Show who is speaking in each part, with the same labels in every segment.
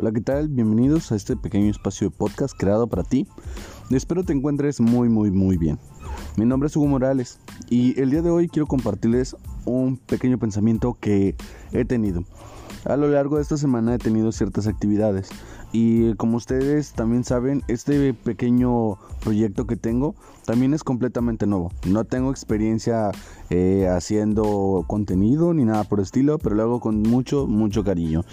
Speaker 1: Hola, ¿qué tal? Bienvenidos a este pequeño espacio de podcast creado para ti. Espero te encuentres muy, muy, muy bien. Mi nombre es Hugo Morales y el día de hoy quiero compartirles un pequeño pensamiento que he tenido. A lo largo de esta semana he tenido ciertas actividades y como ustedes también saben, este pequeño proyecto que tengo también es completamente nuevo. No tengo experiencia eh, haciendo contenido ni nada por el estilo, pero lo hago con mucho, mucho cariño.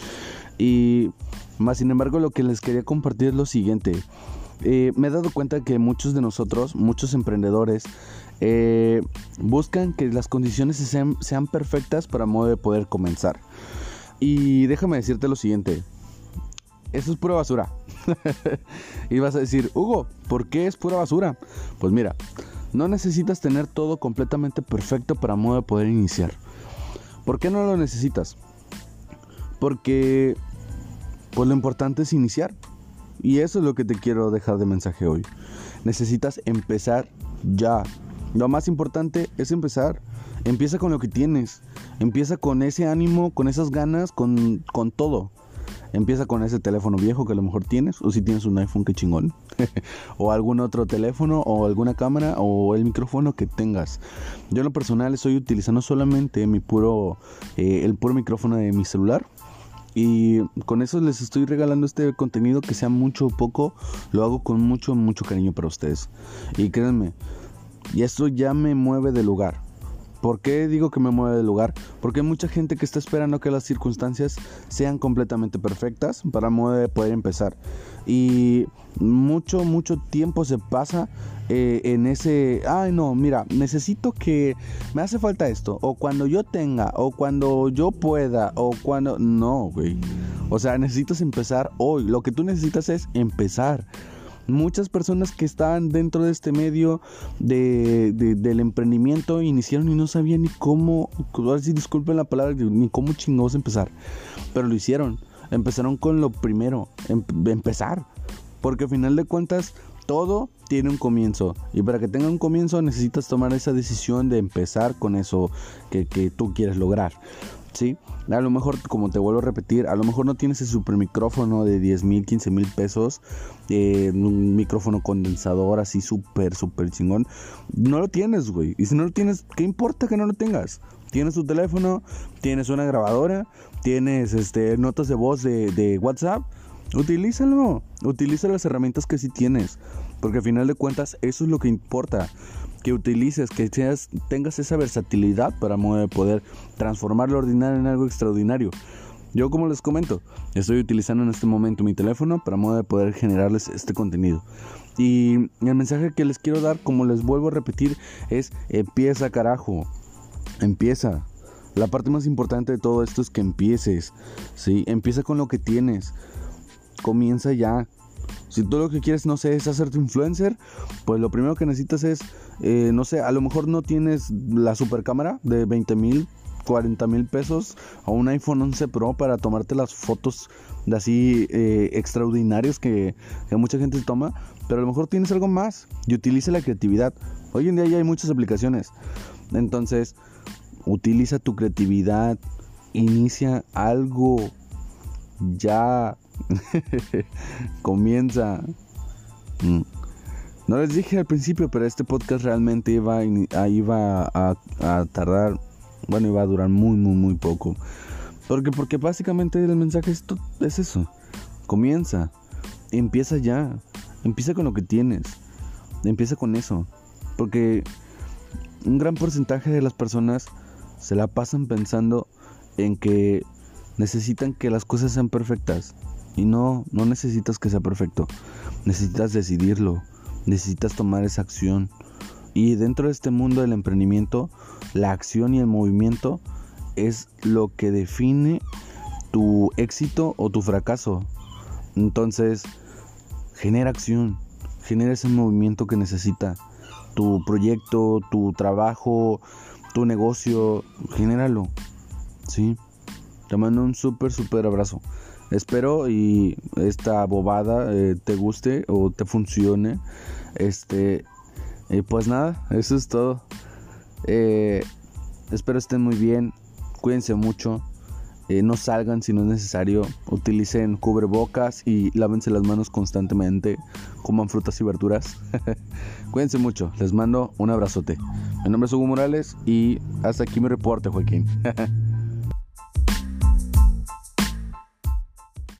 Speaker 1: Y más sin embargo, lo que les quería compartir es lo siguiente. Eh, me he dado cuenta que muchos de nosotros, muchos emprendedores, eh, buscan que las condiciones sean, sean perfectas para poder comenzar. Y déjame decirte lo siguiente. Eso es pura basura. y vas a decir, Hugo, ¿por qué es pura basura? Pues mira, no necesitas tener todo completamente perfecto para poder iniciar. ¿Por qué no lo necesitas? Porque pues lo importante es iniciar. Y eso es lo que te quiero dejar de mensaje hoy. Necesitas empezar ya. Lo más importante es empezar. Empieza con lo que tienes. Empieza con ese ánimo, con esas ganas, con, con todo. Empieza con ese teléfono viejo que a lo mejor tienes, o si tienes un iPhone, que chingón. o algún otro teléfono, o alguna cámara, o el micrófono que tengas. Yo en lo personal estoy utilizando solamente mi puro, eh, el puro micrófono de mi celular y con eso les estoy regalando este contenido que sea mucho o poco, lo hago con mucho, mucho cariño para ustedes. Y créanme, y esto ya me mueve de lugar. ¿Por qué digo que me mueve de lugar? Porque hay mucha gente que está esperando que las circunstancias sean completamente perfectas para poder empezar. Y mucho, mucho tiempo se pasa eh, en ese, ay no, mira, necesito que me hace falta esto, o cuando yo tenga, o cuando yo pueda, o cuando, no, güey. O sea, necesitas empezar hoy. Lo que tú necesitas es empezar. Muchas personas que estaban dentro de este medio de, del emprendimiento iniciaron y no sabían ni cómo, ahora disculpen la palabra, ni cómo chingados empezar. Pero lo hicieron. Empezaron con lo primero, em, empezar. Porque al final de cuentas, todo tiene un comienzo. Y para que tenga un comienzo necesitas tomar esa decisión de empezar con eso que tú quieres lograr. ¿Sí? A lo mejor, como te vuelvo a repetir, a lo mejor no tienes el super micrófono de 10 mil, 15 mil pesos, eh, un micrófono condensador así súper, súper chingón. No lo tienes, güey. Y si no lo tienes, ¿qué importa que no lo tengas? Tienes tu teléfono, tienes una grabadora, tienes este, notas de voz de, de WhatsApp. Utilízalo, utiliza las herramientas que sí tienes, porque al final de cuentas eso es lo que importa que utilices, que seas, tengas esa versatilidad para poder transformar lo ordinario en algo extraordinario. Yo como les comento, estoy utilizando en este momento mi teléfono para poder generarles este contenido. Y el mensaje que les quiero dar, como les vuelvo a repetir, es empieza carajo. Empieza. La parte más importante de todo esto es que empieces. ¿sí? Empieza con lo que tienes. Comienza ya. Si tú lo que quieres, no sé, es hacerte influencer, pues lo primero que necesitas es, eh, no sé, a lo mejor no tienes la super cámara de 20 mil, 40 mil pesos o un iPhone 11 Pro para tomarte las fotos de así eh, extraordinarias que, que, mucha gente toma, pero a lo mejor tienes algo más y utiliza la creatividad. Hoy en día ya hay muchas aplicaciones, entonces utiliza tu creatividad, inicia algo ya Comienza. Mm. No les dije al principio, pero este podcast realmente iba, a, iba a, tardar, bueno, iba a durar muy, muy, muy poco. Porque, porque básicamente el mensaje es, es eso. Comienza. Empieza ya. Empieza con lo que tienes. Empieza con eso. Porque un gran porcentaje de las personas se la pasan pensando en que necesitan que las cosas sean perfectas. Y no, no necesitas que sea perfecto. Necesitas decidirlo. Necesitas tomar esa acción. Y dentro de este mundo del emprendimiento, la acción y el movimiento es lo que define tu éxito o tu fracaso. Entonces, genera acción, genera ese movimiento que necesita tu proyecto, tu trabajo, tu negocio, genéralo. ¿Sí? Te mando un súper, súper abrazo. Espero y esta bobada eh, te guste o te funcione. Este, y pues nada, eso es todo. Eh, espero estén muy bien, cuídense mucho eh, no salgan si no es necesario, utilicen cubrebocas y lávense las manos constantemente, coman frutas y verduras. Cuídense mucho, les mando un abrazote. Mi nombre es Hugo Morales y hasta aquí mi reporte, Joaquín.